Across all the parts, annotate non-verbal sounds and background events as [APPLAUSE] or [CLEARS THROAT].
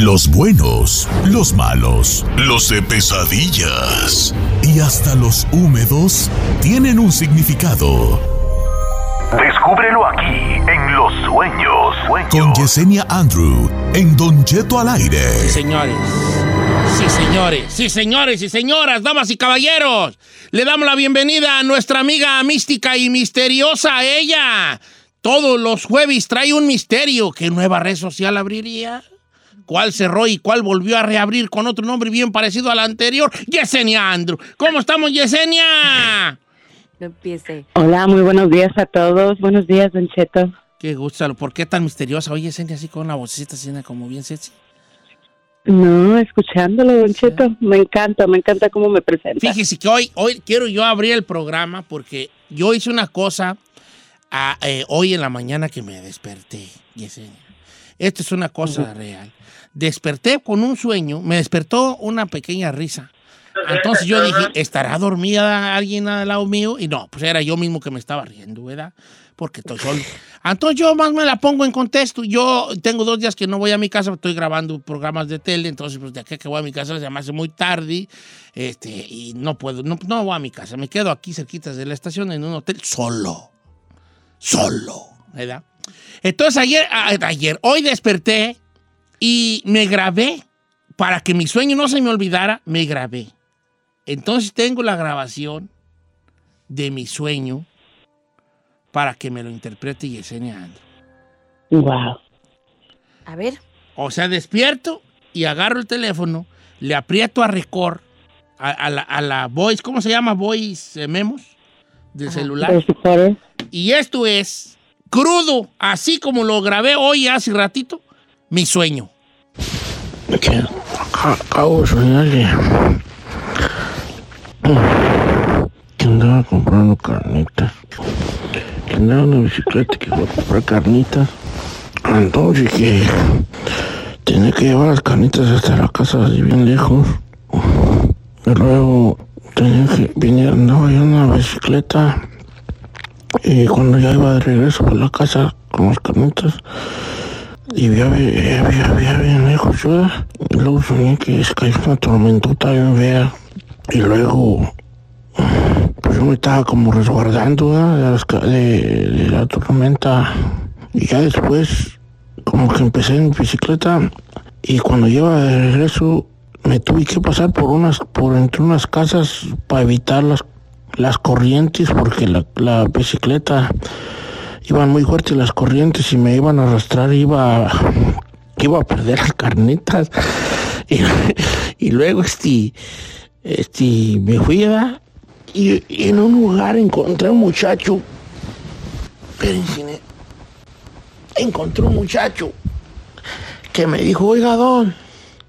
Los buenos, los malos, los de pesadillas y hasta los húmedos tienen un significado. Descúbrelo aquí en Los Sueños. Con Yesenia Andrew en Don Cheto al aire. Sí, señores. Sí, señores. Sí, señores y señoras, damas y caballeros. Le damos la bienvenida a nuestra amiga mística y misteriosa, ella. Todos los jueves trae un misterio. ¿Qué nueva red social abriría? ¿Cuál cerró y cuál volvió a reabrir con otro nombre bien parecido al anterior? Yesenia Andrew. ¿Cómo estamos, Yesenia? No empiece. Hola, muy buenos días a todos. Buenos días, Don Cheto. Qué gusto. ¿Por qué tan misteriosa? Oye, Yesenia, así con una vocecita así como bien sexy. No, escuchándolo, Don Cheto. Me encanta, me encanta cómo me presenta. Fíjese que hoy, hoy quiero yo abrir el programa porque yo hice una cosa a, eh, hoy en la mañana que me desperté, Yesenia. Esto es una cosa real. Desperté con un sueño, me despertó una pequeña risa. Entonces yo dije, ¿estará dormida alguien al lado mío? Y no, pues era yo mismo que me estaba riendo, ¿verdad? Porque estoy solo. Entonces yo más me la pongo en contexto. Yo tengo dos días que no voy a mi casa, estoy grabando programas de tele, entonces pues de aquí que voy a mi casa se me hace muy tarde este, y no puedo, no, no voy a mi casa. Me quedo aquí cerquita de la estación en un hotel solo. Solo, ¿verdad? Entonces ayer, ayer, hoy desperté y me grabé. Para que mi sueño no se me olvidara, me grabé. Entonces tengo la grabación de mi sueño para que me lo interprete Yesenia Andro. Wow. A ver. O sea, despierto y agarro el teléfono, le aprieto a record a, la, a la voice, ¿cómo se llama? Voice eh, memos del celular. Y esto es crudo, así como lo grabé hoy hace ratito, mi sueño. Que acabo de soñar que andaba comprando carnitas. Que andaba en una bicicleta que fue a comprar carnitas. Entonces que tenía que llevar las carnitas hasta la casa así bien lejos. Y luego tenía que venir, andaba yo en una bicicleta. Y cuando ya iba de regreso por la casa con las carnitas, y había, había, había bien lejos yo. Y luego soñé que se cayó una tormentota bien fea. Y luego, pues yo me estaba como resguardando de, la tormenta. Y ya después, como que empecé en bicicleta. Y cuando iba de regreso, me tuve que pasar por unas, por entre unas casas para evitar las, las corrientes, porque la bicicleta iban muy fuertes las corrientes y me iban a arrastrar, iba, iba a perder las carnetas. [LAUGHS] Y, luego este, este, me fui a y, en un lugar encontré un muchacho. Espérense, encontré un muchacho que me dijo, oiga, don,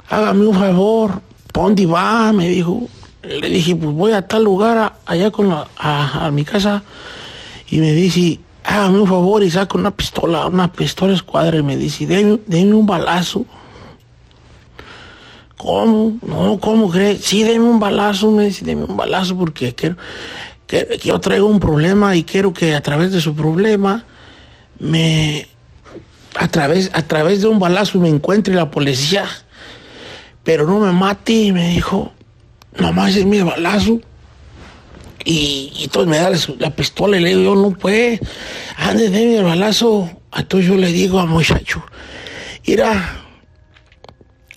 hágame un favor, ¿dónde va? Me dijo. Le dije, pues voy a tal lugar, allá con la, a, mi casa. Y me dice, hágame un favor y saca una pistola, una pistola escuadra y me dice, deme, un balazo. ¿Cómo? No, ¿cómo crees? Sí, deme un balazo, me dice, deme un balazo porque quiero, que, yo traigo un problema y quiero que a través de su problema me... A través, a través de un balazo me encuentre la policía, pero no me mate, me dijo, nomás es mi balazo. Y, entonces me da la, pistola y le digo, yo no puede, ande, déme el balazo. Entonces yo le digo al muchacho, mira,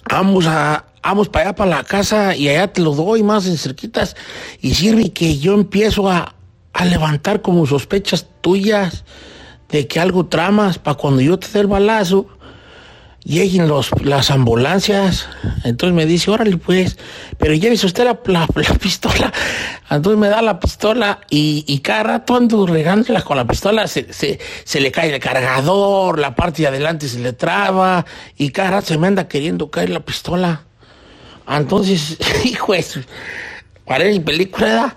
vamos a, vamos para allá, para la casa, y allá te lo doy más en cerquitas. Y sirve que yo empiezo a, a levantar como sospechas tuyas de que algo tramas para cuando yo te dé el balazo lleguen los, las ambulancias. Entonces me dice, órale pues, pero llévese usted la, la, [LAUGHS] pistola. Entonces me da la pistola y, y cada rato ando regándola con la pistola, se, se, se, le cae el cargador, la parte de adelante se le traba y cada rato se me anda queriendo caer la pistola. Entonces, [LAUGHS] hijo, es, paré mi película,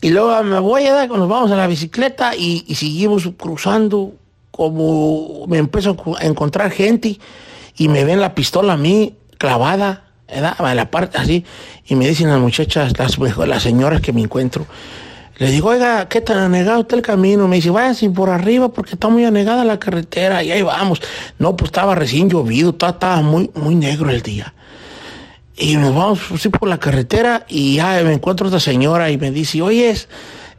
y luego me voy a dar, nos vamos a la bicicleta y, y seguimos cruzando como me empiezo a encontrar gente y me ven la pistola a mí clavada. En la parte así, y me dicen las muchachas, las, las señoras que me encuentro, Le digo, oiga, ¿qué tan anegado está el camino? Me dice, váyase por arriba porque está muy anegada la carretera. Y ahí vamos. No, pues estaba recién llovido, estaba, muy, muy negro el día. Y nos vamos así por la carretera y ya me encuentro otra señora y me dice, oye,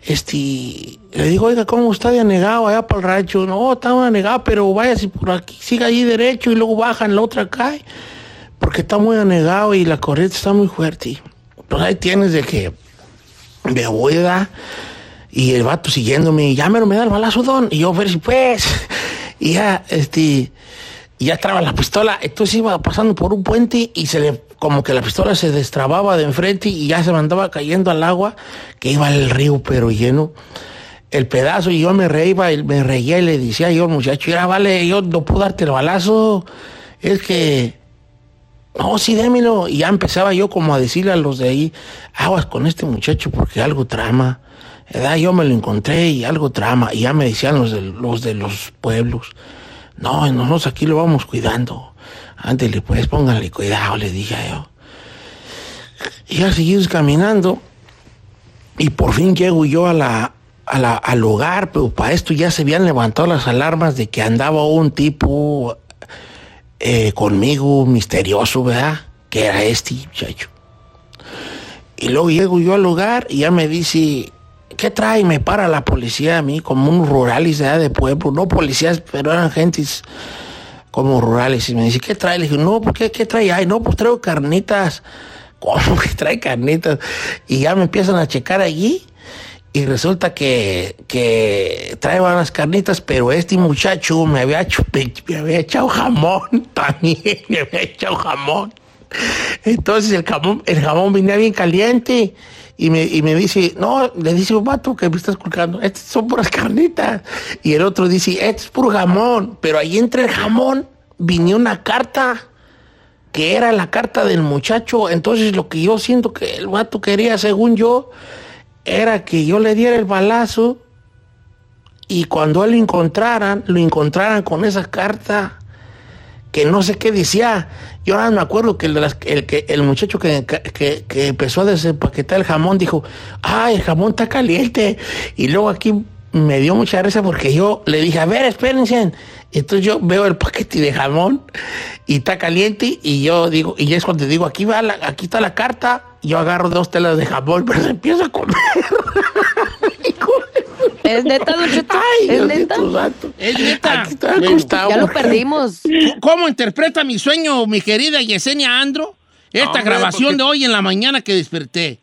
este, le digo, oiga, ¿cómo está de anegado allá para el rancho? No, está anegado, pero váyase por aquí, siga ahí derecho y luego baja en la otra calle. Porque está muy anegado y la corriente está muy fuerte. Pues ahí tienes de que me voy a dar y el vato siguiéndome, ya me me da el balazo, don. Y yo, ver si pues, [LAUGHS] y ya, este, y ya traba la pistola. Entonces iba pasando por un puente y se le, como que la pistola se destrababa de enfrente y ya se mandaba cayendo al agua, que iba el río pero lleno. El pedazo y yo me reía, me reía y le decía yo, muchacho, ya vale, yo no puedo darte el balazo. Es que, no, sí, démelo. Y ya empezaba yo como a decirle a los de ahí, aguas con este muchacho porque algo trama. ¿Verdad? Yo me lo encontré y algo trama. Y ya me decían los de los, de los pueblos. No, nosotros aquí lo vamos cuidando. Ándele, pues pónganle cuidado, le dije yo. Y ya seguimos caminando. Y por fin llego yo al lugar, pero para esto ya se habían levantado las alarmas de que andaba un tipo eh, conmigo misterioso, ¿verdad? Que era este muchacho. Y luego llego yo al lugar y ya me dice, ¿qué trae? Me para la policía a mí, como unos rurales ¿verdad? de pueblo, no policías, pero eran gentes como rurales. Y me dice, ¿qué trae? Le dije, no, ¿por qué? ¿Qué trae? Ay, no, pues traigo carnitas. [LAUGHS] ¿Cómo que trae carnitas? Y ya me empiezan a checar allí. Y resulta que, que trae unas carnitas, pero este muchacho me había, hecho, [LAUGHS] me había echado jamón [LAUGHS] también, me había echado jamón. Entonces el jamón, el jamón venía bien caliente y me, dice, no, le dice un vato que me estás colgando, estas son puras carnitas. Y el otro dice, este es puro jamón, pero ahí entre el jamón vino una carta que era la carta del muchacho. Entonces lo que yo siento que el vato quería, según yo, era que yo le diera el balazo y cuando él lo encontraran, lo encontraran con esa carta que no sé qué decía. Yo ahora me acuerdo que el, el, muchacho que, que, empezó a desempaquetar el jamón dijo, ay, el jamón está caliente. Y luego aquí me dio mucha risa porque yo le dije, a ver, espérense. Entonces yo veo el paquete de jamón y está caliente y yo digo, y es cuando digo, aquí va la, aquí está la carta, yo agarro dos telas de jamón, [LAUGHS] pero empiezo a comer. ¿Es neta, Don Cheto? Ay, ¿Es neta? Es neta. Aquí está Bueno, acostado. Ya lo perdimos. [LAUGHS] ¿Cómo interpreta mi sueño, mi querida Yesenia Andro? Esta Hombre, grabación porque- de hoy en la mañana que desperté.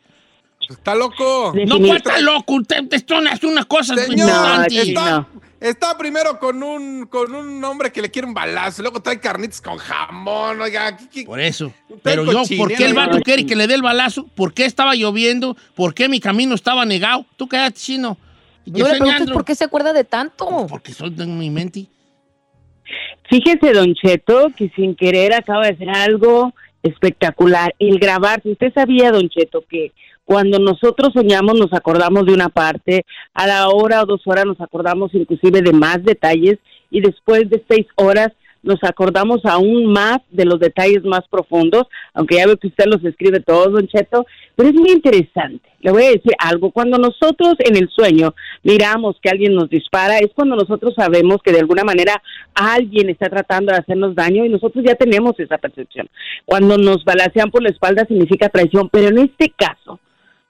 Está loco. No, pues está loco. Usted esto es una cosa Señor, importante. está, no. está primero con un, con un hombre que le quiere un balazo, luego trae carnitas con jamón, oiga. ¿qué- qué- Por eso. Pero yo, ¿por qué el vato quiere que le dé el balazo? ¿Por qué estaba lloviendo? ¿Por qué mi camino estaba negado? Tú quedaste chino. No le preguntes por qué se acuerda de tanto. Porque soy de mi mente. Fíjese, Don Cheto, que sin querer acaba de hacer algo espectacular. El grabarse. Usted sabía, Don Cheto, que cuando nosotros soñamos nos acordamos de una parte, a la hora o dos horas nos acordamos inclusive de más detalles y después de seis horas nos acordamos aún más de los detalles más profundos, aunque ya veo que usted los escribe todos, Don Cheto, pero es muy interesante. Le voy a decir algo, cuando nosotros en el sueño miramos que alguien nos dispara, es cuando nosotros sabemos que de alguna manera alguien está tratando de hacernos daño y nosotros ya tenemos esa percepción. Cuando nos balacean por la espalda significa traición, pero en este caso,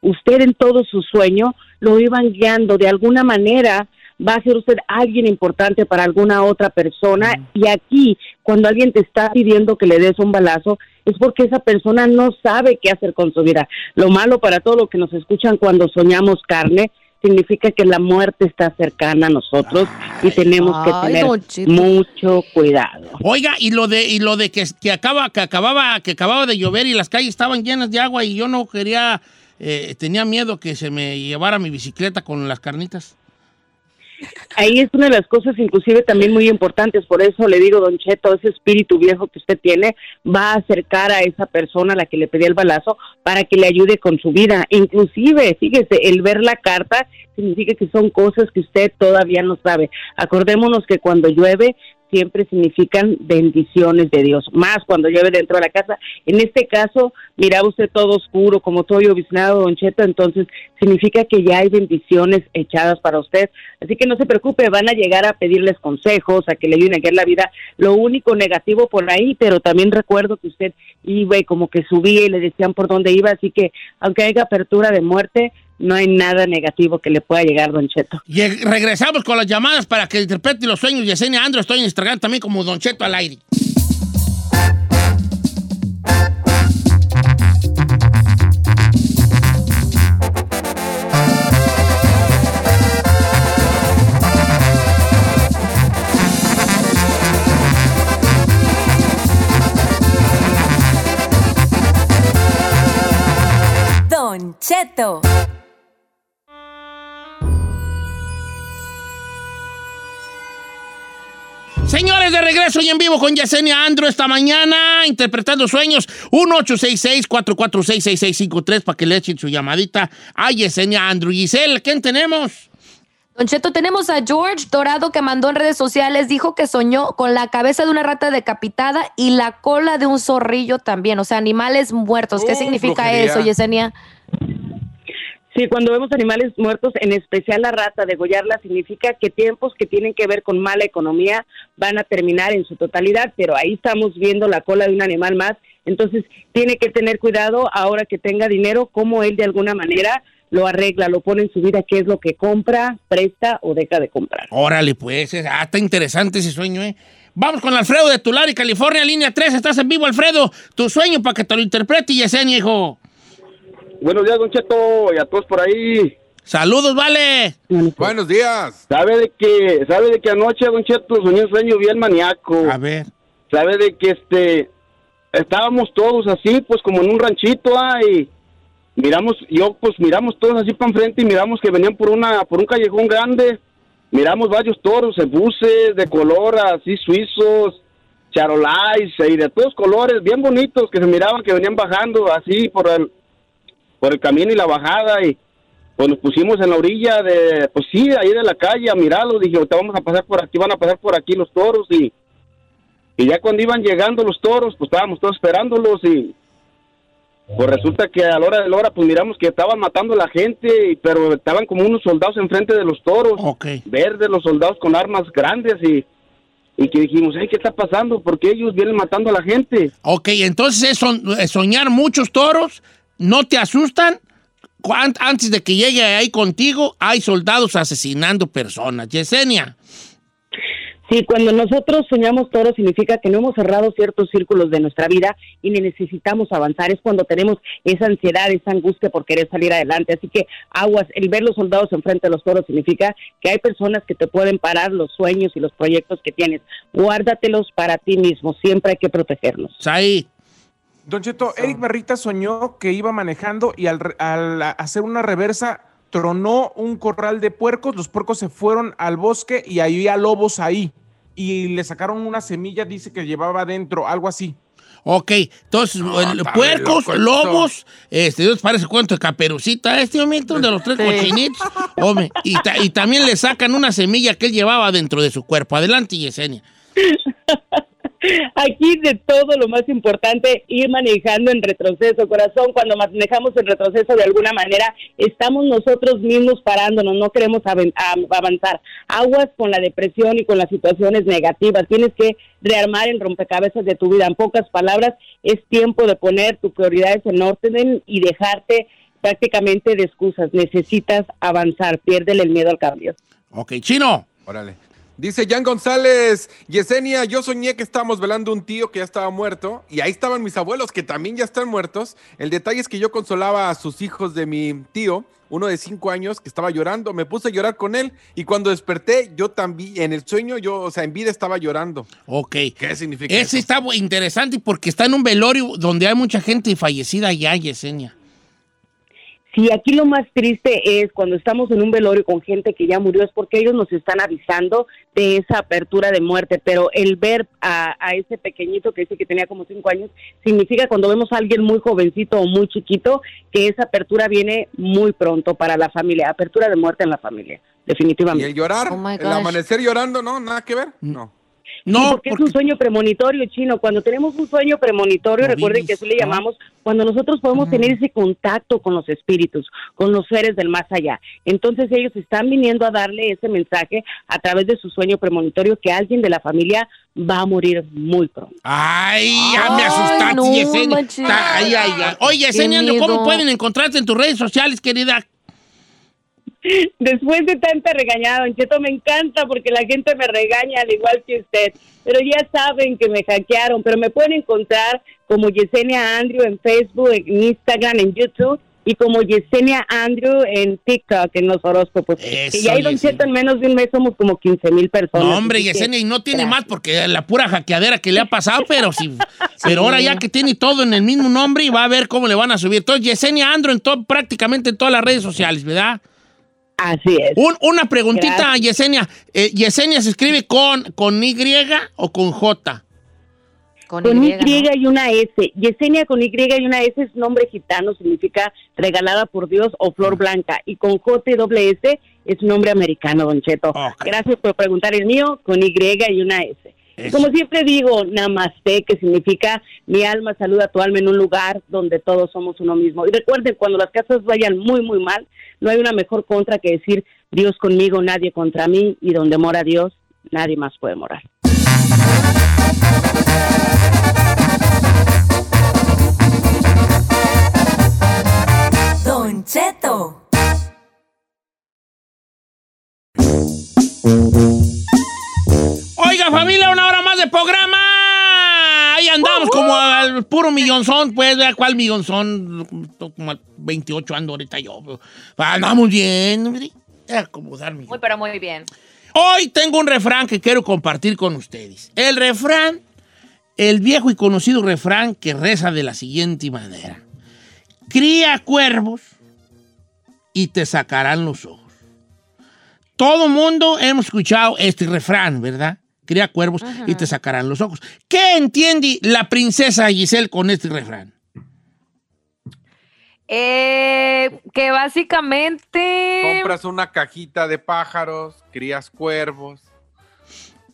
usted en todo su sueño lo iban guiando de alguna manera va a ser usted alguien importante para alguna otra persona y aquí cuando alguien te está pidiendo que le des un balazo es porque esa persona no sabe qué hacer con su vida. Lo malo para todos los que nos escuchan cuando soñamos carne significa que la muerte está cercana a nosotros y tenemos que tener mucho cuidado. Oiga, y lo de, y lo de que, que acaba, que acababa, que acababa de llover y las calles estaban llenas de agua y yo no quería, eh, tenía miedo que se me llevara mi bicicleta con las carnitas. Ahí es una de las cosas inclusive también muy importantes, por eso le digo, don Cheto, ese espíritu viejo que usted tiene va a acercar a esa persona a la que le pedí el balazo para que le ayude con su vida. Inclusive, fíjese, el ver la carta significa que son cosas que usted todavía no sabe. Acordémonos que cuando llueve siempre significan bendiciones de Dios, más cuando lleve dentro de la casa. En este caso, mira usted todo oscuro, como todo lloviznado, Don Cheto, entonces significa que ya hay bendiciones echadas para usted. Así que no se preocupe, van a llegar a pedirles consejos, a que le ayuden a guiar la vida. Lo único negativo por ahí, pero también recuerdo que usted iba y como que subía y le decían por dónde iba, así que aunque haya apertura de muerte, no hay nada negativo que le pueda llegar, Don Cheto. Y eh, regresamos con las llamadas para que interprete los sueños. Yesenia Andro, estoy en Instagram también como Don Cheto al aire. Don Cheto. Señores, de regreso y en vivo con Yesenia Andro esta mañana, interpretando sueños. 1-866-446-6653 para que le echen su llamadita a Yesenia Andro. Giselle, ¿quién tenemos? Don Cheto, tenemos a George Dorado que mandó en redes sociales, dijo que soñó con la cabeza de una rata decapitada y la cola de un zorrillo también, o sea, animales muertos. ¿Qué Uh, significa brujería. eso, Yesenia? Sí, cuando vemos animales muertos, en especial la rata, degollarla, significa que tiempos que tienen que ver con mala economía van a terminar en su totalidad, pero ahí estamos viendo la cola de un animal más, entonces tiene que tener cuidado ahora que tenga dinero, cómo él de alguna manera lo arregla, lo pone en su vida, qué es lo que compra, presta o deja de comprar. Órale, pues, ah, está interesante ese sueño, ¿eh? Vamos con Alfredo de Tulare, California, línea 3. Estás en vivo, Alfredo. Tu sueño para que te lo interprete, Yesenia, hijo. Buenos días, Don Cheto, y a todos por ahí. Saludos, vale. Buenos días. ¿Sabe de que, sabe de que anoche, Don Cheto, soñé un sueño bien maníaco? A ver. ¿Sabe de que este, estábamos todos así, pues como en un ranchito, ah, y miramos, yo pues miramos todos así para enfrente y miramos que venían por una, por un callejón grande, miramos varios toros, buses de color así suizos, charolais y de todos colores, bien bonitos que se miraban que venían bajando así por el, por el camino y la bajada y pues nos pusimos en la orilla de, pues sí, ahí de la calle a mirarlos, dije, ahorita vamos a pasar por aquí, van a pasar por aquí los toros y, y ya cuando iban llegando los toros, pues estábamos todos esperándolos y pues resulta que a la hora de la hora, pues miramos que estaban matando a la gente, pero estaban como unos soldados enfrente de los toros, Ok. verdes, los soldados con armas grandes y, y que dijimos, "Ay, ¿qué está pasando? ¿Por qué ellos vienen matando a la gente? Ok, entonces es soñar muchos toros, no te asustan. Antes de que llegue ahí contigo, hay soldados asesinando personas. Yesenia. Sí, cuando nosotros soñamos toro significa que no hemos cerrado ciertos círculos de nuestra vida y necesitamos avanzar. Es cuando tenemos esa ansiedad, esa angustia por querer salir adelante. Así que aguas, el ver los soldados enfrente de los toros significa que hay personas que te pueden parar los sueños y los proyectos que tienes. Guárdatelos para ti mismo. Siempre hay que protegerlos. Saí. Don Cheto, Eric Barrita soñó que iba manejando y al, hacer una reversa tronó un corral de puercos, los puercos se fueron al bosque y había lobos ahí. Y le sacaron una semilla, dice que llevaba adentro, algo así. Ok, entonces, puercos, lobos, este, Dios parece cuento de caperucita, este momento de los tres Sí. cochinitos. Hombre, y, ta- y también le sacan una semilla que él llevaba dentro de su cuerpo. Adelante, Yesenia. [LAUGHS] Aquí de todo lo más importante, ir manejando en retroceso, corazón, cuando manejamos en retroceso de alguna manera, estamos nosotros mismos parándonos, no queremos avanzar. Aguas con la depresión y con las situaciones negativas, tienes que rearmar el rompecabezas de tu vida. En pocas palabras, es tiempo de poner tus prioridades en orden y dejarte prácticamente de excusas. Necesitas avanzar, piérdele el miedo al cambio. Ok, chino. Órale. Dice Jan González, Yesenia, yo soñé que estábamos velando un tío que ya estaba muerto y ahí estaban mis abuelos que también ya están muertos. El detalle es que yo consolaba a sus hijos de mi tío, uno de cinco años que estaba llorando, me puse a llorar con él y cuando desperté yo también, en el sueño yo, o sea, en vida estaba llorando. Ok. ¿Qué significa Ese eso? está interesante porque está en un velorio donde hay mucha gente fallecida ya, Yesenia. Sí, aquí lo más triste es cuando estamos en un velorio con gente que ya murió, es porque ellos nos están avisando de esa apertura de muerte, pero el ver a, a ese pequeñito que dice que tenía como cinco años, significa cuando vemos a alguien muy jovencito o muy chiquito, que esa apertura viene muy pronto para la familia, apertura de muerte en la familia, ¿Y definitivamente. el llorar? Oh ¿El amanecer llorando? No, nada que ver. No. No, Sí, porque, es un sueño premonitorio, chino. Cuando tenemos un sueño premonitorio, recuerden que así le ¿no? llamamos, cuando nosotros podemos tener ese contacto con los espíritus, con los seres del más allá. Entonces ellos están viniendo a darle ese mensaje a través de su sueño premonitorio que alguien de la familia va a morir muy pronto. Ay, ya me Ay, asustaste, no Yesenia. Ay, ay, ay. Oye, Yesenia, ¿cómo pueden encontrarte en tus redes sociales, querida? [LAUGHS] Después de tanta regañada, Don Cheto, me encanta porque la gente me regaña al igual que usted. Pero ya saben que me hackearon, pero me pueden encontrar como Yesenia Andrew en Facebook, en Instagram, en YouTube y como Yesenia Andrew en TikTok, en los horóscopos. Eso, y ahí, Don. Cheto, en menos de un mes somos como 15 mil personas. No, hombre, Yesenia, y no tiene gracias. más porque la pura hackeadera que le ha pasado, pero sí. [LAUGHS] Pero ahora ya que tiene todo en el mismo nombre y va a ver cómo le van a subir. Entonces, Yesenia Andro en todo, prácticamente en todas las redes sociales, ¿verdad? Así es. Un- una preguntita, Gracias. Yesenia. Eh, ¿Yesenia se escribe con, con Y o con J? Con, Con Y, Y, ¿no? y una S. Yesenia con Y y una S es nombre gitano, significa regalada por Dios o flor blanca. Y con J y doble S es nombre americano, Don Cheto. Gracias por preguntar el mío, con Y y una S. Eso. Como siempre digo, namaste, que significa mi alma saluda a tu alma en un lugar donde todos somos uno mismo. Y recuerden, cuando las cosas vayan muy, muy mal, no hay una mejor contra que decir Dios conmigo, nadie contra mí, y donde mora Dios, nadie más puede morar. Don Cheto. Puro millonzón, pues, vea cuál millonzón, como al 28 ando ahorita yo. Andamos bien, hombre. Acomodarme. Muy, pero muy bien. Hoy tengo un refrán que quiero compartir con ustedes. El refrán, el viejo y conocido refrán que reza de la siguiente manera. Cría cuervos y te sacarán los ojos. Todo mundo hemos escuchado este refrán, ¿verdad? Cría cuervos y te sacarán los ojos. ¿Qué entiende la princesa Giselle con este refrán? Eh, que básicamente... Compras una cajita de pájaros, crías cuervos.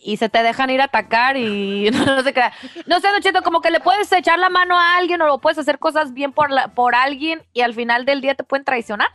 y se te dejan ir a atacar y [LAUGHS] no, sé qué. No sé, Don Cheto, como que le puedes echar la mano a alguien o puedes hacer cosas bien por, la- por alguien y al final del día te pueden traicionar.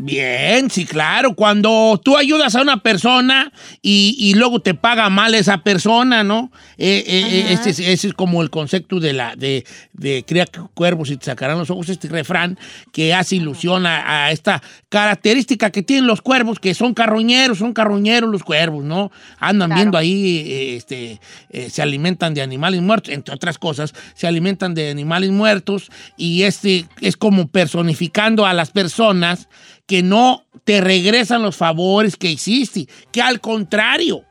Bien, sí, claro. Cuando tú ayudas a una persona y, y luego te paga mal esa persona, ¿no? Eh, eh, eh, ese, es- ese es como el concepto de la de, de cría cuervos y te sacarán los ojos, este refrán que hace ilusión a, a esta característica que tienen los cuervos, que son carroñeros, son carroñeros los cuervos, ¿no? Andan Claro. viendo ahí, este, eh, se alimentan de animales muertos, entre otras cosas, se alimentan de animales muertos y este es como personificando a las personas que no te regresan los favores que hiciste, que al contrario,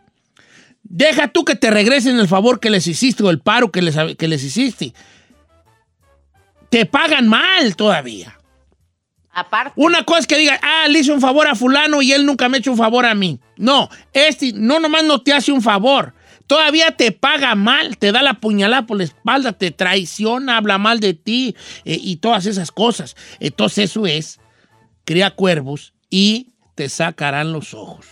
deja tú que te regresen el favor que les hiciste o el paro que les, que les hiciste. Te pagan mal todavía. Aparte. Una cosa es que diga, ah, le hice un favor a fulano y él nunca me ha hecho un favor a mí. No, este no nomás no te hace un favor, todavía te paga mal, te da la puñalada por la espalda, te traiciona, habla mal de ti eh, y todas esas cosas. Entonces eso es, cría cuervos y te sacarán los ojos.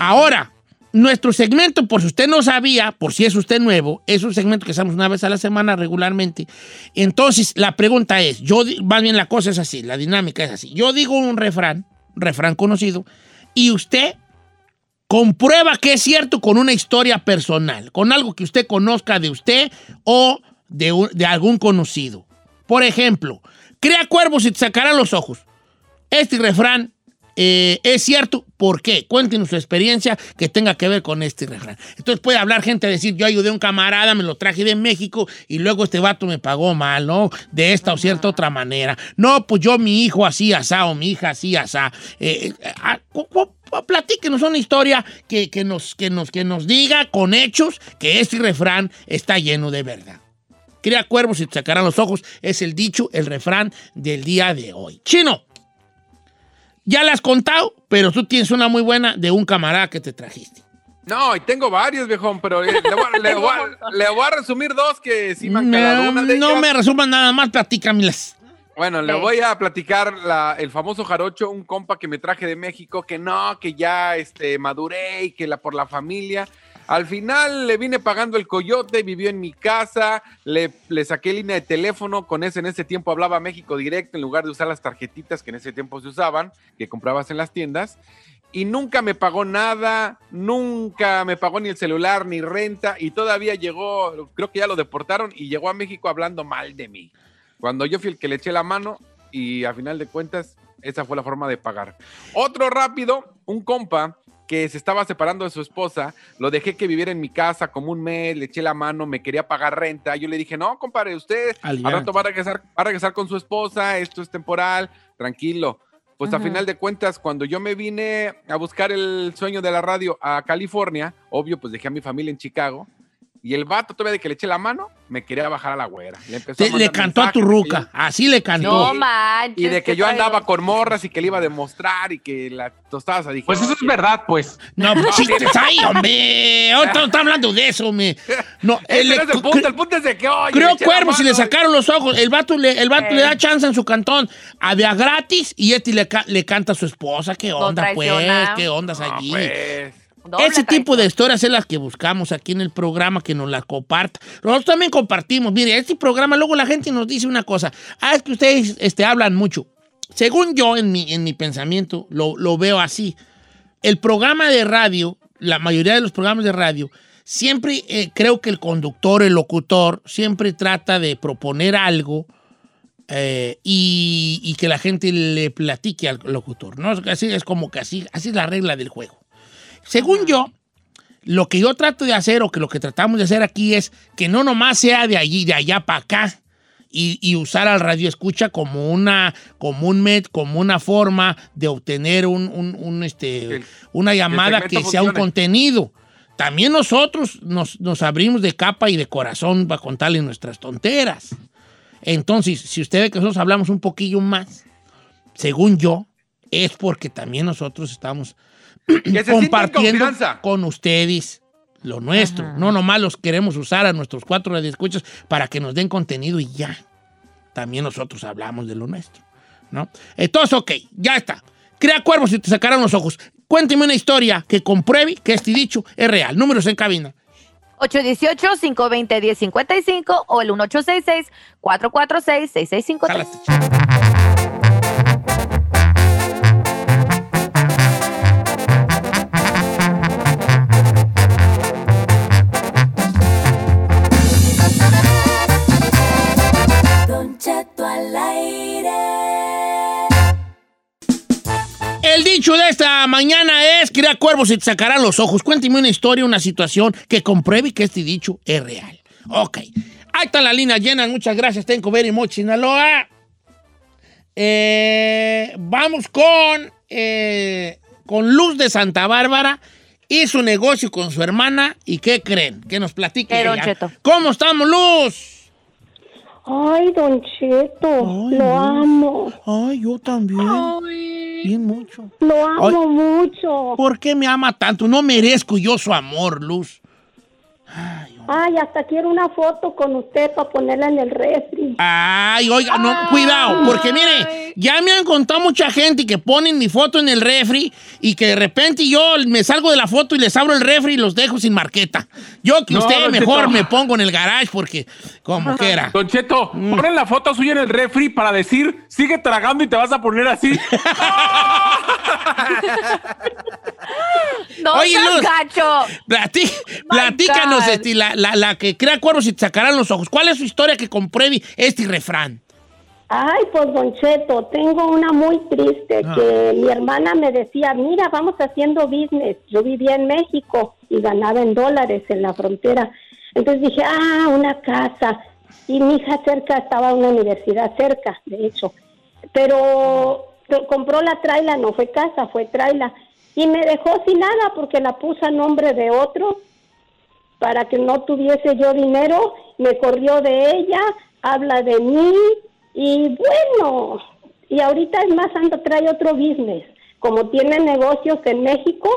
Ahora, nuestro segmento, por si usted no sabía, por si es usted nuevo, es un segmento que hacemos una vez a la semana regularmente. Entonces, la pregunta es, yo, más bien la cosa es así, la dinámica es así. Yo digo un refrán, refrán conocido, y usted comprueba que es cierto con una historia personal, con algo que usted conozca de usted o de, un- de algún conocido. Por ejemplo, crea cuervos y te sacarán los ojos. Este refrán eh, es cierto. ¿Por qué? Cuéntenos su experiencia que tenga que ver con este refrán. Entonces puede hablar gente a decir, yo ayudé a un camarada, me lo traje de México y luego este vato me pagó mal, ¿no? De esta o cierta otra manera. No, pues yo mi hijo así asá o mi hija así asá. Eh, eh, ah, platíquenos una historia que, que nos, que, nos, que nos diga con hechos que este refrán está lleno de verdad. Cría cuervos y te sacarán los ojos. Es el dicho, el refrán del día de hoy. Chino, ya la has contado, pero tú tienes una muy buena de un camarada que te trajiste. No, y tengo varios, viejón, pero eh, le, voy, a- le voy a- [LAUGHS] le voy a resumir dos que sí me han calado. Una de no ellas- me resuman nada más, platícamelas. Bueno, le voy a platicar la- el famoso jarocho, un compa que me traje de México, que no, que ya este, maduré y que la, por la familia. Al final le vine pagando el coyote, vivió en mi casa, le, saqué línea de teléfono, con ese en ese tiempo hablaba México Directo en lugar de usar las tarjetitas que en ese tiempo se usaban, que comprabas en las tiendas. Y nunca me pagó nada, nunca me pagó ni el celular ni renta y todavía llegó, creo que ya lo deportaron y llegó a México hablando mal de mí. Cuando yo fui el que le eché la mano y a final de cuentas esa fue la forma de pagar. Otro rápido, un compa que se estaba separando de su esposa, lo dejé que viviera en mi casa como un mes, le eché la mano, me quería pagar renta. Yo le dije, no, compadre, usted al rato va a, regresar, va a regresar con su esposa, esto es temporal, tranquilo. Pues a final de cuentas, cuando yo me vine a buscar el sueño de la radio a California, obvio, pues dejé a mi familia en Chicago. Y el vato, todavía de que le eché la mano, me quería bajar a la güera. Le, empezó a Te- le mandar cantó a tu ruca. yo- Así le cantó. No manches. y de que yo andaba con morras y que le iba a demostrar y que la tostadas dije, Pues eso es "Oye, verdad, pues. No, [LAUGHS] pues chistes ahí, hombre. Ahorita no está hablando de eso, me. [LAUGHS] No, es el punto, el punto es de que, oye, Creo cuervos y le sacaron los ojos. El vato le, el vato Eh. le da chance en su cantón. Había gratis y este le, ca- le canta a su esposa. ¿Qué onda, pues? ¿Qué ondas No, allí? pues. Doble Ese tipo de historias es las que buscamos aquí en el programa, que nos las comparta. Nosotros también compartimos. Mire, este programa, luego la gente nos dice una cosa. Ah, es que ustedes este, hablan mucho. Según yo, en mi, en mi pensamiento, lo, lo veo así. El programa de radio, la mayoría de los programas de radio, siempre eh, creo que el conductor, el locutor, siempre trata de proponer algo eh, y, y que la gente le platique al locutor. ¿no? Así es como que así, así es la regla del juego. Según yo, lo que yo trato de hacer o que lo que tratamos de hacer aquí es que no nomás sea de allí, de allá para acá. Y, y usar al radio escucha como una, como un med, como una forma de obtener un, un- un, este, El- una llamada que sea un contenido. También nosotros nos, nos abrimos de capa y de corazón para contarle nuestras tonteras. Entonces, si ustedes que nosotros hablamos un poquillo más, según yo, es porque también nosotros estamos [CLEARS THROAT] Que se compartiendo con ustedes lo nuestro. No nomás los queremos usar a nuestros cuatro radioescuchas para que nos den contenido y ya. También nosotros hablamos de lo nuestro, ¿no? Entonces, ok, ya está. Crea cuervos y te sacarán los ojos. Cuénteme una historia que compruebe que este dicho es real. Números en cabina. 818-520-1055 o el 1866-446-6653. El dicho de esta mañana es, crea cuervos y te sacarán los ojos. Cuénteme una historia, una situación que compruebe que este dicho es real. Ok. Ahí está la línea llena. Muchas gracias. Tengo very much, Sinaloa. Eh, vamos con, eh, con Luz de Santa Bárbara y su negocio con su hermana. ¿Y qué creen? Que nos platique. Don ella. Cheto. ¿Cómo estamos, Luz? Ay, Don Cheto, Ay, lo no. amo, Ay, yo también. Bien mucho. lo amo Ay. mucho. ¿Por qué me ama tanto? No merezco yo su amor, Luz. Ay, hasta quiero una foto con usted para ponerla en el refri. Ay, oiga, no, cuidado, porque mire, ya me han contado mucha gente que ponen mi foto en el refri y que de repente yo me salgo de la foto y les abro el refri y los dejo sin marqueta. Yo que No, usted mejor Cheto. me pongo en el garage porque como quiera. Don Cheto, Mm. ponen la foto suya en el refri para decir, sigue tragando y te vas a poner así. [LAUGHS] No Oye, seas Luz. gacho. Platí- platícanos, este, la, la- la que crea cuervos y te sacarán los ojos. ¿Cuál es su historia que compruebe este refrán? Ay, pues Don Cheto, tengo una muy triste Ah. que mi hermana me decía, mira, vamos haciendo business. Yo vivía en México y ganaba en dólares en la frontera. Entonces dije, ah, una casa. Y mi hija cerca estaba una universidad cerca, de hecho. Pero compró la traila, no fue casa, fue traila. Y me dejó sin nada porque la puso a nombre de otro para que no tuviese yo dinero, me corrió de ella, habla de mí y bueno, y ahorita es más anda trae otro business. Como tiene negocios en México,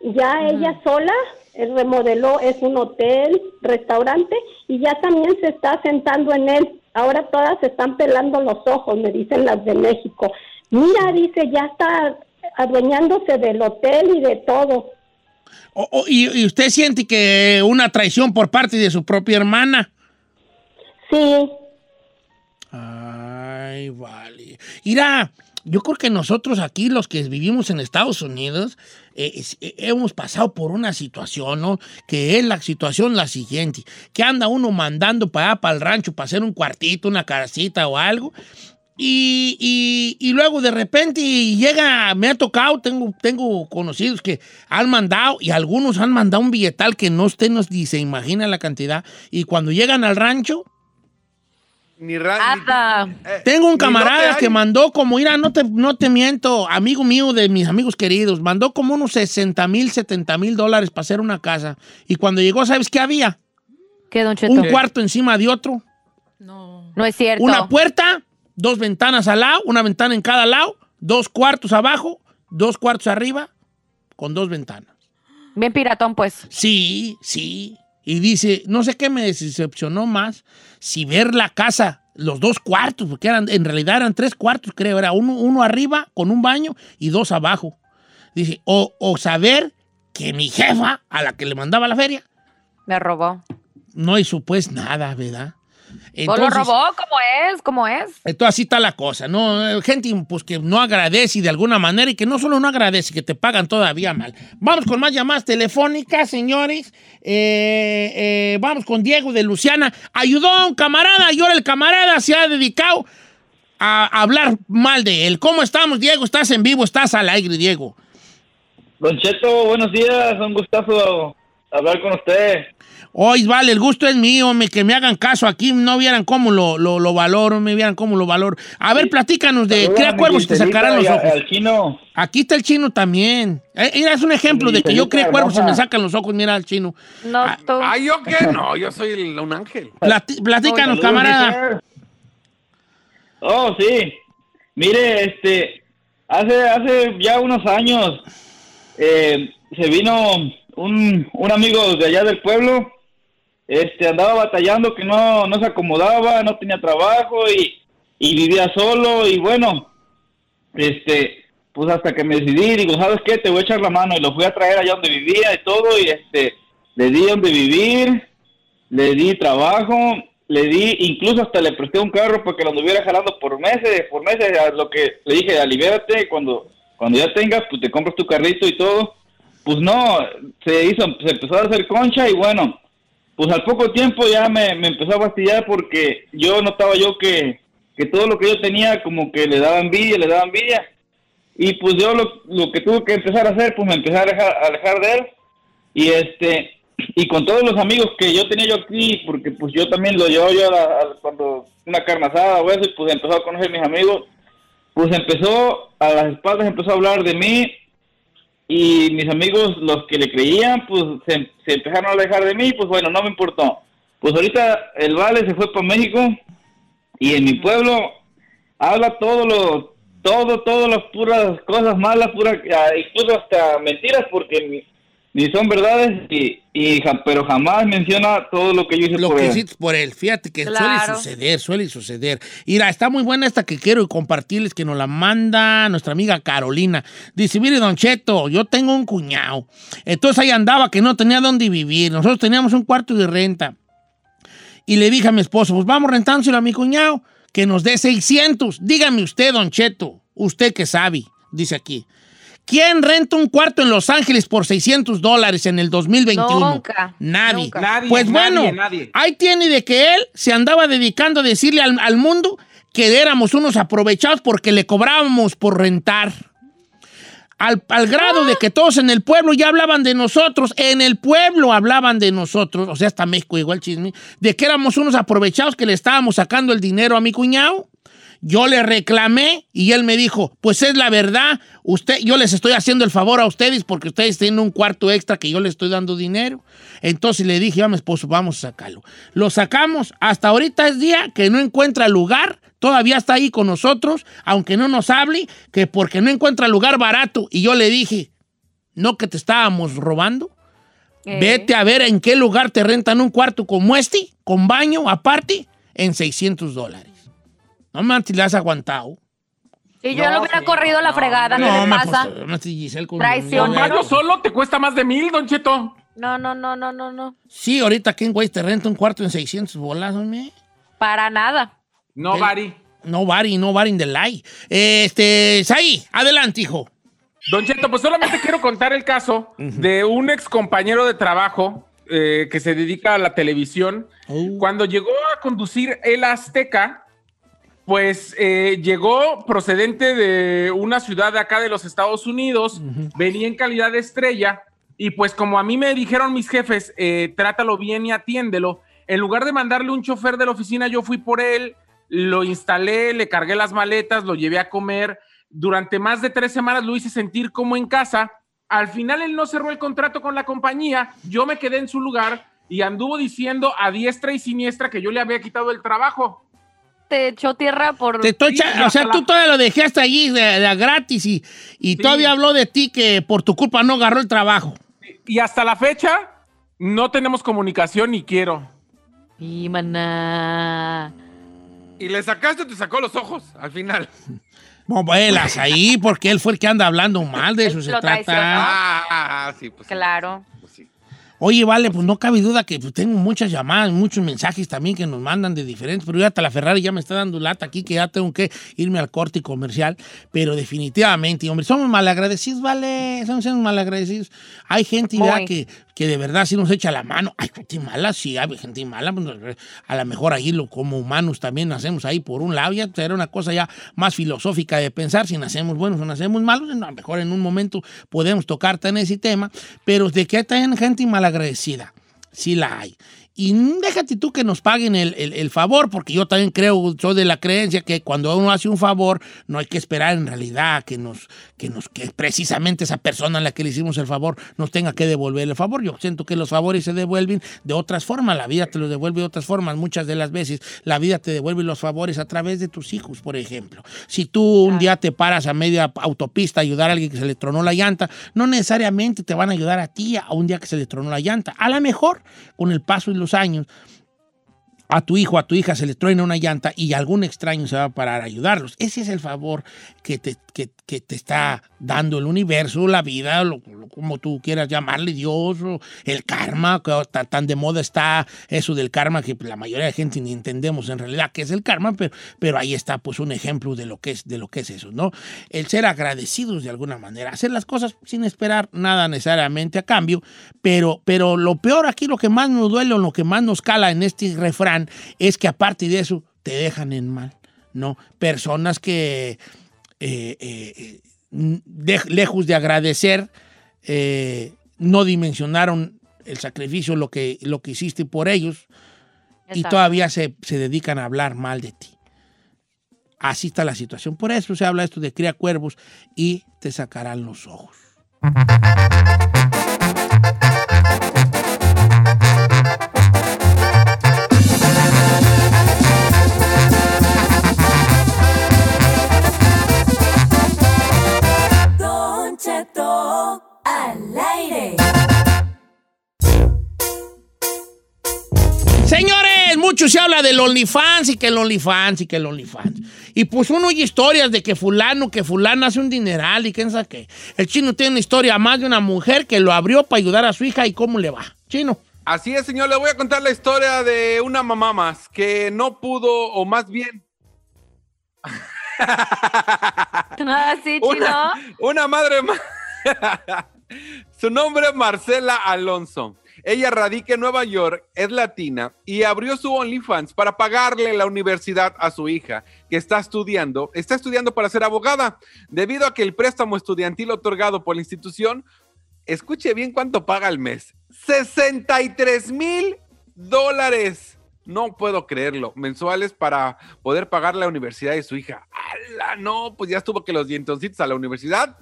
ya ella sola eh, remodeló, es un hotel, restaurante y ya también se está sentando en él. Ahora todas se están pelando los ojos, me dicen las de México. Mira, dice, ya está adueñándose del hotel y de todo. Y, y usted siente que una traición por parte de su propia hermana? Sí, Ay, vale. Mira, yo creo que nosotros aquí, los que vivimos en Estados Unidos, eh, eh, hemos pasado por una situación, ¿no? Que es la situación la siguiente, que anda uno mandando para allá, para el rancho, para hacer un cuartito, una casita o algo, y, y- y luego de repente llega, me ha tocado, tengo, tengo conocidos que han mandado, y algunos han mandado un billetal que no usted nos dice, imagina la cantidad, y cuando llegan al rancho, Ni eh, tengo un camarada que mandó como, mira, no te, no te miento, amigo mío de mis amigos queridos, mandó como unos 60 mil, 70 mil dólares para hacer una casa. Y cuando llegó, ¿sabes qué había? ¿Qué, Don Cheto? Un cuarto encima de otro, No es cierto. una puerta, dos ventanas al lado, una ventana en cada lado, dos cuartos abajo, dos cuartos arriba, con dos ventanas. Bien piratón, pues. Sí, sí. Y dice, no sé qué me decepcionó más, si ver la casa, los dos cuartos, porque eran, en realidad eran tres cuartos, creo, era uno, uno arriba con un baño y dos abajo. Dice, o, o saber que mi jefa, a la que le mandaba la feria, Me robó. no hizo pues nada, ¿verdad? ¿O lo robó? ¿Cómo es? ¿Cómo es? Entonces así está la cosa, ¿no? Gente pues, que no agradece de alguna manera y que no solo no agradece, que te pagan todavía mal. Vamos con más llamadas telefónicas, señores. Eh, eh, vamos con Diego de Luciana. Ayudó a un camarada y ahora el camarada se ha dedicado a hablar mal de él. ¿Cómo estamos, Diego? ¿Estás en vivo? ¿Estás al aire, Diego? Don Cheto, buenos días, un gustazo hablar con usted. Hoy, vale, el gusto es mío, me, que me hagan caso aquí, no vieran cómo lo, lo, lo valoro, me vieran cómo lo valoro. A ver, platícanos de Saludos qué a mi acuerdos te sacarán los y ojos. Al chino. Aquí está el chino también. Eh, Mira, es un ejemplo de que yo creo cuervos y me sacan los ojos. Mira al chino. No, tú. Ah, ¿yo qué? No, yo soy el- un ángel. Plati- platícanos, Saludos, camarada. Oh, sí. Mire, este, hace, hace ya unos años eh, se vino un, un amigo de allá del pueblo, este, andaba batallando que no, no se acomodaba, no tenía trabajo y, y vivía solo y bueno, este, pues hasta que me decidí, digo, ¿sabes qué? Te voy a echar la mano y lo fui a traer allá donde vivía y todo y este, le di donde vivir, le di trabajo, le di, incluso hasta le presté un carro para que lo anduviera jalando por meses, por meses, lo que le dije, aliviárate, cuando, cuando ya tengas, pues te compras tu carrito y todo. Pues no, se hizo, se empezó a hacer concha y bueno, pues al poco tiempo ya me, me empezó a fastidiar porque yo notaba yo que, que todo lo que yo tenía como que le daba envidia, le daba envidia. Y pues yo lo, lo que tuve que empezar a hacer, pues me empecé a alejar, de él. Y este, y con todos los amigos que yo tenía yo aquí, porque pues yo también lo llevaba yo cuando una carne asada o eso, y pues empezó a conocer mis amigos, pues empezó, a las espaldas empezó a hablar de mí, y mis amigos, los que le creían, pues se, se empezaron a alejar de mí, pues bueno, no me importó. Pues ahorita el Vale se fue para México, y en mi pueblo habla todo lo, todo, todas las puras cosas malas, puras, ah, incluso hasta mentiras, porque ni, ni son verdades, y, y ja- pero jamás menciona todo lo que yo hice Lo por que él. hiciste por él. Fíjate que suele suceder, suele suceder. Mira, está muy buena esta que quiero compartirles, que nos la manda nuestra amiga Carolina. Dice, mire, Don Cheto, yo tengo un cuñado. Entonces ahí andaba que no tenía dónde vivir. Nosotros teníamos un cuarto de renta. Y le dije a mi esposo, pues vamos rentándoselo a mi cuñado, que nos dé 600. Dígame usted, Don Cheto, usted que sabe, dice aquí. ¿Quién renta un cuarto en Los Ángeles por 600 dólares en el 2021? Nunca, Nadie. nunca. Nadie, pues nadie, bueno, nadie. ahí tiene de que él se andaba dedicando a decirle al, al mundo que éramos unos aprovechados porque le cobrábamos por rentar. Al, al grado de que todos en el pueblo ya hablaban de nosotros, en el pueblo hablaban de nosotros, o sea, hasta México igual chisme, de que éramos unos aprovechados que le estábamos sacando el dinero a mi cuñado. Yo le reclamé y él me dijo, pues es la verdad, usted, yo les estoy haciendo el favor a ustedes porque ustedes tienen un cuarto extra que yo les estoy dando dinero. Entonces le dije a mi esposo, vamos a sacarlo. Lo sacamos, hasta ahorita es día que no encuentra lugar, todavía está ahí con nosotros, aunque no nos hable, que porque no encuentra lugar barato. Y yo le dije, no que te estábamos robando. Eh. Vete a ver en qué lugar te rentan un cuarto como este, con baño aparte, en 600 dólares. No manches, le has aguantado. Y yo lo hubiera corrido a la fregada, ¿qué No, le ma, pasa? pues, no, sí, Giselle con- Traición. no, Comprarlo solo te cuesta más de mil, Don Cheto. No, no, no, no, no, no. Sí, ahorita aquí en Güey te renta un cuarto en 600 bolas, hombre. Para nada. No. Bari. No bari, no bari in the light. Este, Sai, adelante, hijo. Don Cheto, pues solamente quiero contar el caso de un ex compañero de trabajo eh, que se dedica a la televisión. Uh. Cuando llegó a conducir el Azteca, pues eh, llegó procedente de una ciudad de acá de los Estados Unidos, venía en calidad de estrella, y pues como a mí me dijeron mis jefes, eh, trátalo bien y atiéndelo, en lugar de mandarle un chofer de la oficina, yo fui por él, lo instalé, le cargué las maletas, lo llevé a comer, durante más de tres semanas lo hice sentir como en casa, al final él no cerró el contrato con la compañía, yo me quedé en su lugar y anduvo diciendo a diestra y siniestra que yo le había quitado el trabajo. Te echó tierra por... Te estoy o sea, tú todavía lo dejaste allí de, de gratis y, y todavía habló de ti que por tu culpa no agarró el trabajo. Y hasta la fecha no tenemos comunicación ni quiero. Y maná. Y le sacaste o te sacó los ojos al final. [LAUGHS] Bombelas ahí, porque él fue el que anda hablando mal de eso se trata. Ah, ah, ah, sí, pues. sí. Claro. Oye, vale, pues no cabe duda que pues, tengo muchas llamadas, muchos mensajes también que nos mandan de diferentes, pero ya hasta la Ferrari ya me está dando lata aquí que ya tengo que irme al corte comercial, pero definitivamente, hombre, somos malagradecidos, vale, somos malagradecidos. Hay gente ya que, que de verdad sí nos echa la mano. Hay gente mala, sí, hay gente mala, pues, a lo mejor ahí lo, como humanos también nacemos ahí por un lado, ya será una cosa ya más filosófica de pensar si nacemos buenos o nacemos malos, a lo mejor en un momento podemos tocar en ese tema, pero de que hay gente malagradecida, sí la hay. Y déjate tú que nos paguen el, el- el favor, porque yo también creo, soy de la creencia que cuando uno hace un favor, no hay que esperar en realidad que nos, que nos, que precisamente esa persona a la que le hicimos el favor nos tenga que devolver el favor. Yo siento que los favores se devuelven de otras formas, la vida te los devuelve de otras formas. Muchas de las veces la vida te devuelve los favores a través de tus hijos, por ejemplo. Si tú un día te paras a media autopista a ayudar a alguien que se le tronó la llanta, no necesariamente te van a ayudar a ti a un día que se le tronó la llanta. A lo mejor, con el paso de los años, a tu hijo, a tu hija se le truena una llanta y algún extraño se va a parar a ayudarlos. Ese es el favor que te, que, que te está dando el universo, la vida, lo- como tú quieras llamarle, Dios, el karma, que tan de moda está eso del karma que la mayoría de gente ni entendemos en realidad qué es el karma, pero, pero ahí está pues un ejemplo de lo, que es, de lo que es eso, ¿no? El ser agradecidos de alguna manera, hacer las cosas sin esperar nada necesariamente a cambio, pero, pero lo peor aquí, lo que más nos duele o lo que más nos cala en este refrán es que aparte de eso te dejan en mal, ¿no? Personas que eh, eh, eh, de- lejos de agradecer, eh, no dimensionaron el sacrificio, lo que, lo que hiciste por ellos y todavía se, se dedican a hablar mal de ti. Así está la situación. Por eso se habla esto de cría cuervos y te sacarán los ojos. Mucho se habla del OnlyFans y que el OnlyFans y que el OnlyFans. Y pues uno oye historias de que fulano, que fulano hace un dineral y quién sabe qué. El chino tiene una historia más de una mujer que lo abrió para ayudar a su hija y cómo le va. Chino. Así es, señor. Le voy a contar la historia de una mamá más que no pudo, o más bien, [LAUGHS] Ah, sí, [LAUGHS] chino. una, una madre más. [LAUGHS] Su nombre es Marcela Alonso. Ella radica en Nueva York, es latina y abrió su OnlyFans para pagarle la universidad a su hija, que está estudiando, está estudiando para ser abogada. Debido a que el préstamo estudiantil otorgado por la institución, escuche bien cuánto paga al mes. 63 mil dólares. No puedo creerlo. Mensuales para poder pagar la universidad de su hija. ¡Hala! No, pues ya estuvo que los dientoncitos a la universidad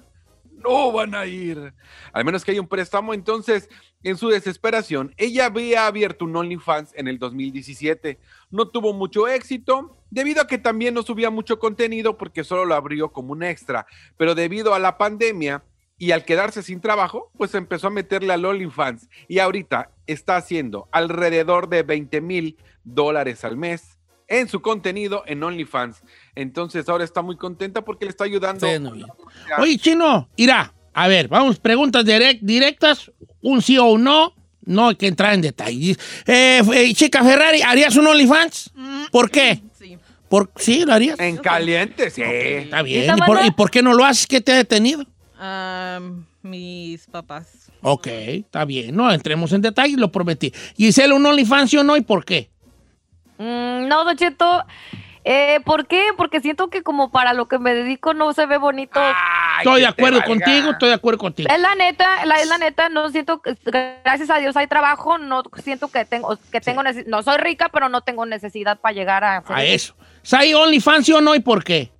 no van a ir. Al menos que haya un préstamo. Entonces, en su desesperación, ella había abierto un OnlyFans en el 2017. No tuvo mucho éxito, debido a que también no subía mucho contenido porque solo lo abrió como un extra. Pero debido a la pandemia y al quedarse sin trabajo, pues empezó a meterle al OnlyFans. Y ahorita está haciendo alrededor de 20 mil dólares al mes en su contenido en OnlyFans. Entonces ahora está muy contenta porque le está ayudando. Sí, no, bien. Oye, chino, irá. A ver, vamos, preguntas direct- directas, un sí o un no. No hay que entrar en detalles. Eh, eh, chica Ferrari, ¿harías un OnlyFans? ¿Por qué? Sí. ¿Por, ¿Sí, lo harías? En caliente, sí. Está bien. ¿Está ¿Y por, y qué no lo haces? ¿Qué te ha detenido? Ah, mis papás. Ok, está bien. No entremos en detalles, lo prometí. Giselle, ¿un OnlyFans sí o no y por qué? Mm, no, Don Cheto. Eh, ¿Por qué? Porque siento que como para lo que me dedico no se ve bonito. Ay, Estoy de acuerdo contigo, estoy de acuerdo contigo. Es la neta, la, es la neta, no siento, que- gracias a Dios hay trabajo, no siento que tengo, que tengo, nece- no soy rica, pero no tengo necesidad para llegar a... A eso. ¿Sai OnlyFans sí o no y por qué?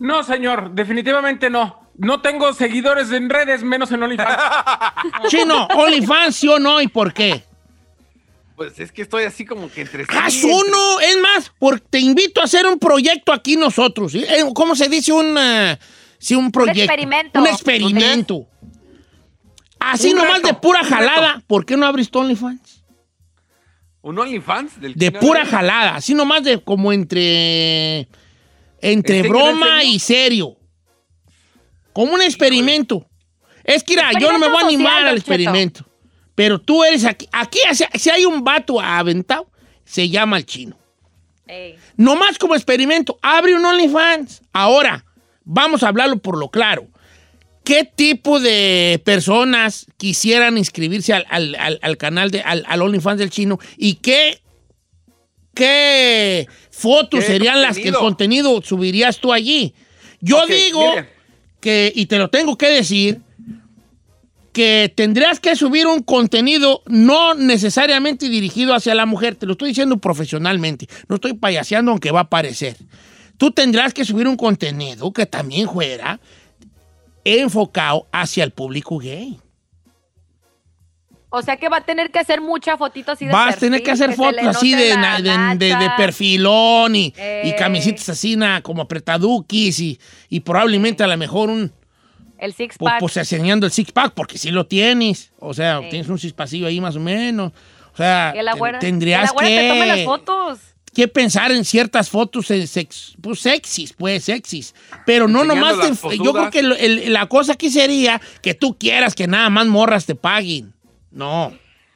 No, señor, definitivamente no. No tengo seguidores en redes, menos en OnlyFans. [LAUGHS] Chino, OnlyFans sí o no y por qué? Pues es que estoy así como que entre. Haz sí, entre- uno, es más, porque te invito a hacer un proyecto aquí nosotros. ¿sí? Eh, ¿Cómo se dice un, sí, un proyecto? experimento. Un experimento. Así Un nomás reto, de pura un jalada. ¿Por qué no abriste OnlyFans? ¿Un OnlyFans? Del De pura jalada. Así nomás de como entre. Entre ¿Enseño, broma y serio. Como un experimento. Es que, mira, yo no me voy a Experimento animar social, al Cheto. Pero tú eres aquí. Aquí, si- hay un vato aventado, se llama el chino. Ey. Nomás como experimento, abre un OnlyFans. Ahora, vamos a hablarlo por lo claro. ¿Qué tipo de personas quisieran inscribirse al, al- al- al canal, de, al, al OnlyFans del chino? ¿Y qué, qué fotos ¿Qué serían las que el contenido? subirías tú allí? Yo digo que, y te lo tengo que decir, que tendrías que subir un contenido no necesariamente dirigido hacia la mujer, te lo estoy diciendo profesionalmente, no estoy payaseando aunque va a parecer. Tú tendrás que subir un contenido que también fuera enfocado hacia el público gay. O sea que va a tener que hacer muchas fotitos así de Vas a tener que hacer fotos así de, de- de- de nacha. perfilón y, y Eh. camisitas así na, como apretaduquis y, y probablemente a lo mejor un, El six Pues, pack. pues enseñando el six pack, porque sí lo tienes. O sea, Sí. tienes un six pasillo ahí más o menos. O sea, que la ten- güera, tendrías que la güera te tome las que, fotos. que pensar en ciertas fotos sex- pues, sexys, pues sexys. Pero no Enseñando nomás, te yo creo que el- la cosa aquí sería que tú quieras que nada más morras te paguen. No.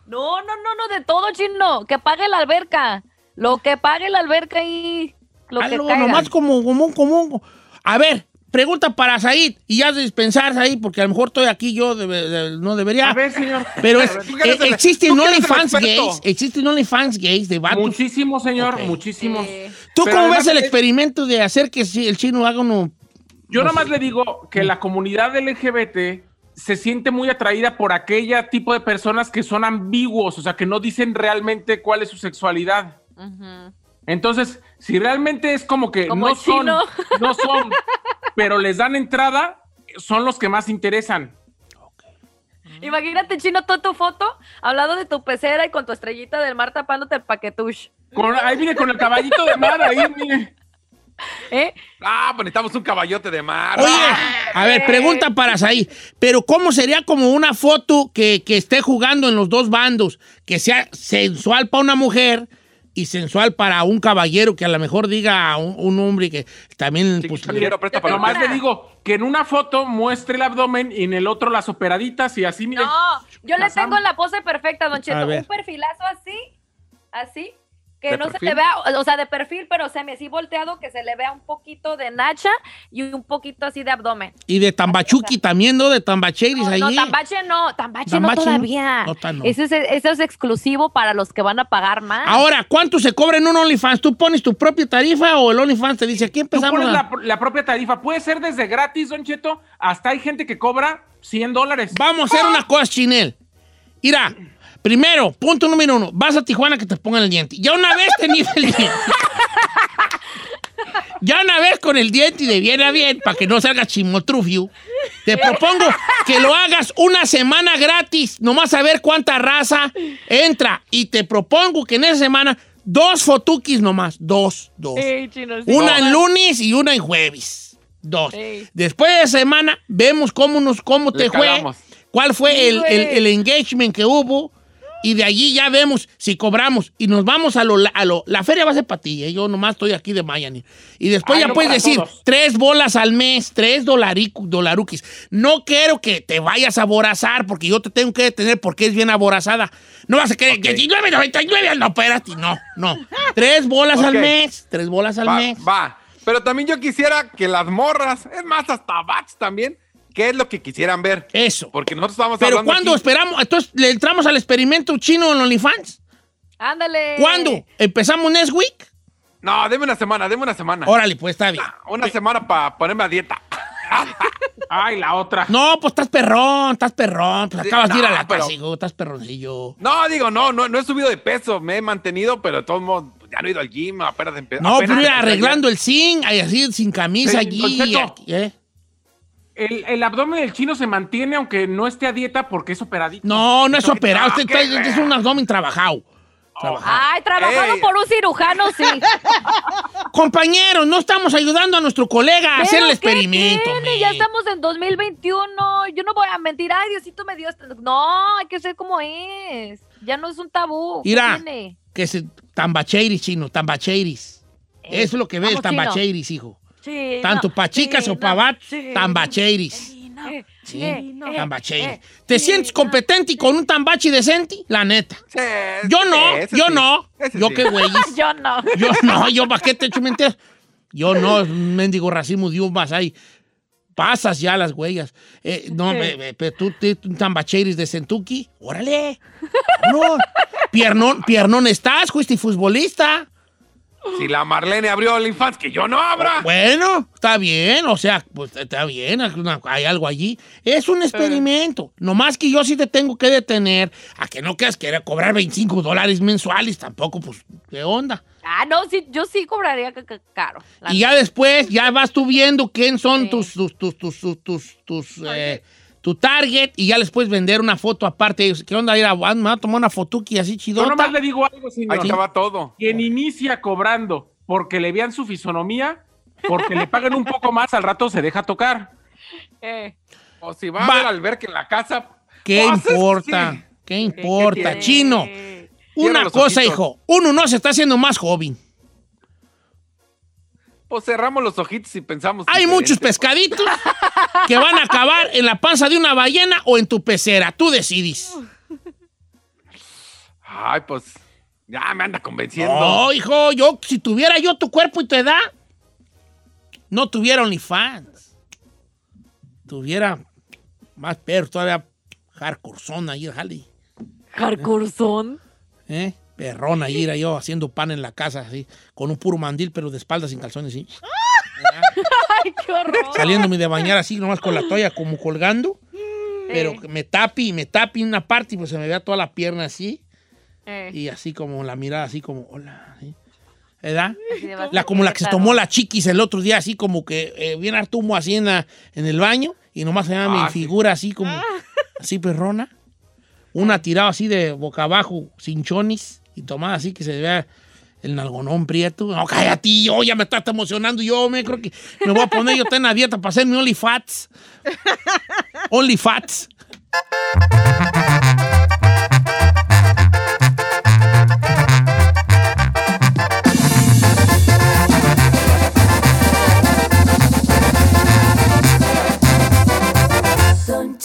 No, no, no, no, de todo, chino. Que pague la alberca. Lo que pague la alberca y lo que Algo caiga. nomás como común, común. A ver, pregunta para Said. Y ya dispensar, Said, porque a lo mejor estoy aquí yo, debe- de- no debería. A ver, señor. Pero es, ver, eh, existen OnlyFans gays, existen OnlyFans gays de vatos. Muchísimos, señor, Ok. muchísimos. Eh, ¿Tú Pero cómo ves el es- experimento de hacer que el chino haga uno? Yo nomás le digo que la comunidad LGBT se siente muy atraída por aquella tipo de personas que son ambiguos, o sea, que no dicen realmente cuál es su sexualidad. Entonces, si realmente es como que Como no son, no son, [LAUGHS] pero les dan entrada, son los que más interesan. Imagínate, chino, toda tu foto hablando de tu pecera y con tu estrellita del mar tapándote el paquetush. Con- ahí viene con el caballito de mar, ahí mire. ¿Eh? Ah, pues necesitamos un caballote de mar. Oye, Ah, a ver, pregunta para Said. Pero ¿cómo sería como una foto que, que esté jugando en los dos bandos? Que sea sensual para una mujer y sensual para un caballero que a lo mejor diga a un, un hombre que también... Sí, pues, caballero, presta para Nomás le digo que en una foto muestre el abdomen y en el otro las operaditas y así, mire. No, yo le tengo amo. la pose perfecta, Don A Cheto. Un perfilazo así, así, que ¿De no se te vea, o sea, de perfil, pero semi así volteado, que se le vea un poquito de nacha y un poquito así de abdomen. y de Tambachuki también, ¿no? De Tambacheris No, ahí. no, tambache no, tambache, Tambache no todavía. No, no. Eso, es, eso es exclusivo para los que van a pagar más. Ahora, ¿cuánto se cobra en un OnlyFans? ¿Tú pones tu propia tarifa o el OnlyFans te dice aquí Tú empezamos? pones a- la, la propia tarifa. Puede ser desde gratis, Don Cheto, hasta hay gente que cobra 100 dólares. Vamos a hacer una cosa, Chinel. Mira, primero, punto número uno, vas a Tijuana que te pongan el diente. Ya una vez tenías el diente. Ya una vez con el diente y de bien a bien, para que no salga chimotrufio, te propongo que lo hagas una semana gratis, nomás a ver cuánta raza entra. Y te propongo que en esa semana, dos fotuquis nomás, dos, dos. Ey, chino, sí. Una en lunes y una en jueves. Dos. Ey. Después de esa semana, vemos cómo, nos, cómo te fue, cuál fue el- el engagement que hubo y de allí ya vemos si cobramos y nos vamos a lo... A lo la feria va a ser para ti, ¿eh? yo nomás estoy aquí de Miami. Y después Ay, ya no puedes decir, todos. tres bolas al mes, tres dolaruquis. No quiero que te vayas a aborazar porque yo te tengo que detener porque es bien aborazada. No vas a querer que 19.99, no, espérate, no, no. Tres bolas al mes, tres bolas al Va, mes. va. Pero también yo quisiera que las morras, es más, hasta Bats también, ¿qué es lo que quisieran ver? Eso. Porque nosotros estamos Pero hablando ¿cuándo aquí- esperamos? Entonces, ¿le entramos al experimento chino en OnlyFans? Ándale. ¿Cuándo? ¿Empezamos next week? No, deme una semana, deme una semana. Órale, pues está bien. Una semana para ponerme a dieta. [LAUGHS] Ay, la otra. No, pues estás perrón, estás perrón. Pues Sí, acabas de ir a no, la pero- casa, estás perroncillo. No, digo, no, no, no he subido de peso, me he mantenido, pero de todos modos, pues, ya no he ido al gym, apenas empe- No, apenas pero empecé arreglando el zinc, así, sin camisa Sí, allí. Don Cheto. aquí, ¿eh? El, el abdomen del chino se mantiene aunque no esté a dieta porque es operadito. No, no es operado, usted está- es un abdomen trabajado. Trabajado. Ay, trabajado Ey. por un cirujano, sí. [LAUGHS] Compañeros, no estamos ayudando a nuestro colega a hacer el ¿Pero qué experimento. tiene? Ya estamos en 2021. Yo no voy a mentir. Ay, Diosito me dio. No, hay que ser como es. Ya no es un tabú. ¿Qué Mira, que se tambacheiris, chino, tambacheiris. Eh, Eso es lo que ves, tambacheiris, hijo. Sí, Tanto no, pa' chicas sí, o pa' no, vatos, sí, tambacheiris. no, Sí, sí, eh, tambacheiris. eh, ¿Te sientes competente y con un tambachi decente? La neta. Yo no, yo sí, no. ese Yo sí. qué güeyes. [LAUGHS] Yo no. Yo no, yo para qué te echo mentiras. Yo no, mendigo racismo de más ahí. Pasas ya las huellas. Eh, no, pero tú, tú tambacheris de Kentucky, órale. No. Piernón, piernón estás, fuiste futbolista. Si la Marlene abrió OnlyFans, que yo no abra. Bueno, está bien, o sea, pues está bien, hay algo allí. Es un experimento. Nomás que yo sí te tengo que detener a que no quieras querer cobrar 25 dólares mensuales, tampoco, pues, ¿qué onda? Ah, no, sí, yo sí cobraría ca- ca- caro. Y ya después, ya vas tú viendo quién son Sí. tus, tus, tus, tus, tus, tus, tus, eh, tu target y ya les puedes vender una foto aparte. ellos. ¿Qué onda? Ir a, me voy a tomar una fotuki así Yo chidota. nomás le digo algo, señor. Ahí va todo. Quien inicia cobrando porque le vean su fisonomía, porque le pagan un poco más, al rato se deja tocar. Eh, O si va, Va. a ver en la casa. ¿Qué pues, es- importa? sí. ¿Qué importa? Chino, una cosa, ojitos. hijo. Uno no se está haciendo más joven. Pues cerramos los ojitos y pensamos. Hay diferente, muchos pescaditos que van a acabar en la panza de una ballena o en tu pecera. Tú decides. Ay, pues. Ya me anda convenciendo. No, hijo, yo, si tuviera yo tu cuerpo y tu edad, no tuviera OnlyFans. Tuviera más perro, todavía hardcore son ahí, jale. Carcurzón. ¿Eh? Perrón ahí era yo haciendo pan en la casa, así, con un puro mandil, pero de espaldas sin calzones, así. [LAUGHS] Ay, qué horror. Saliéndome de bañar así, nomás con la toalla como colgando. Pero Eh, que me tapi, me tapi en una parte y pues se me vea toda la pierna así. eh, Y así como la mirada, así como, hola, ¿sí? de La, como la que se tomó la chiquis el otro día, así como que eh, bien harto humo así en, la- en el baño y nomás se llama Ah, mi sí. figura así como, así perrona. Una tirada así de boca abajo, sin chonis y tomada así que se vea el nalgonón prieto. No, cállate, yo ya me estás emocionando. Yo me creo que me voy a poner yo en la dieta para hacer mi Only Fats. [LAUGHS] Only Fats. Don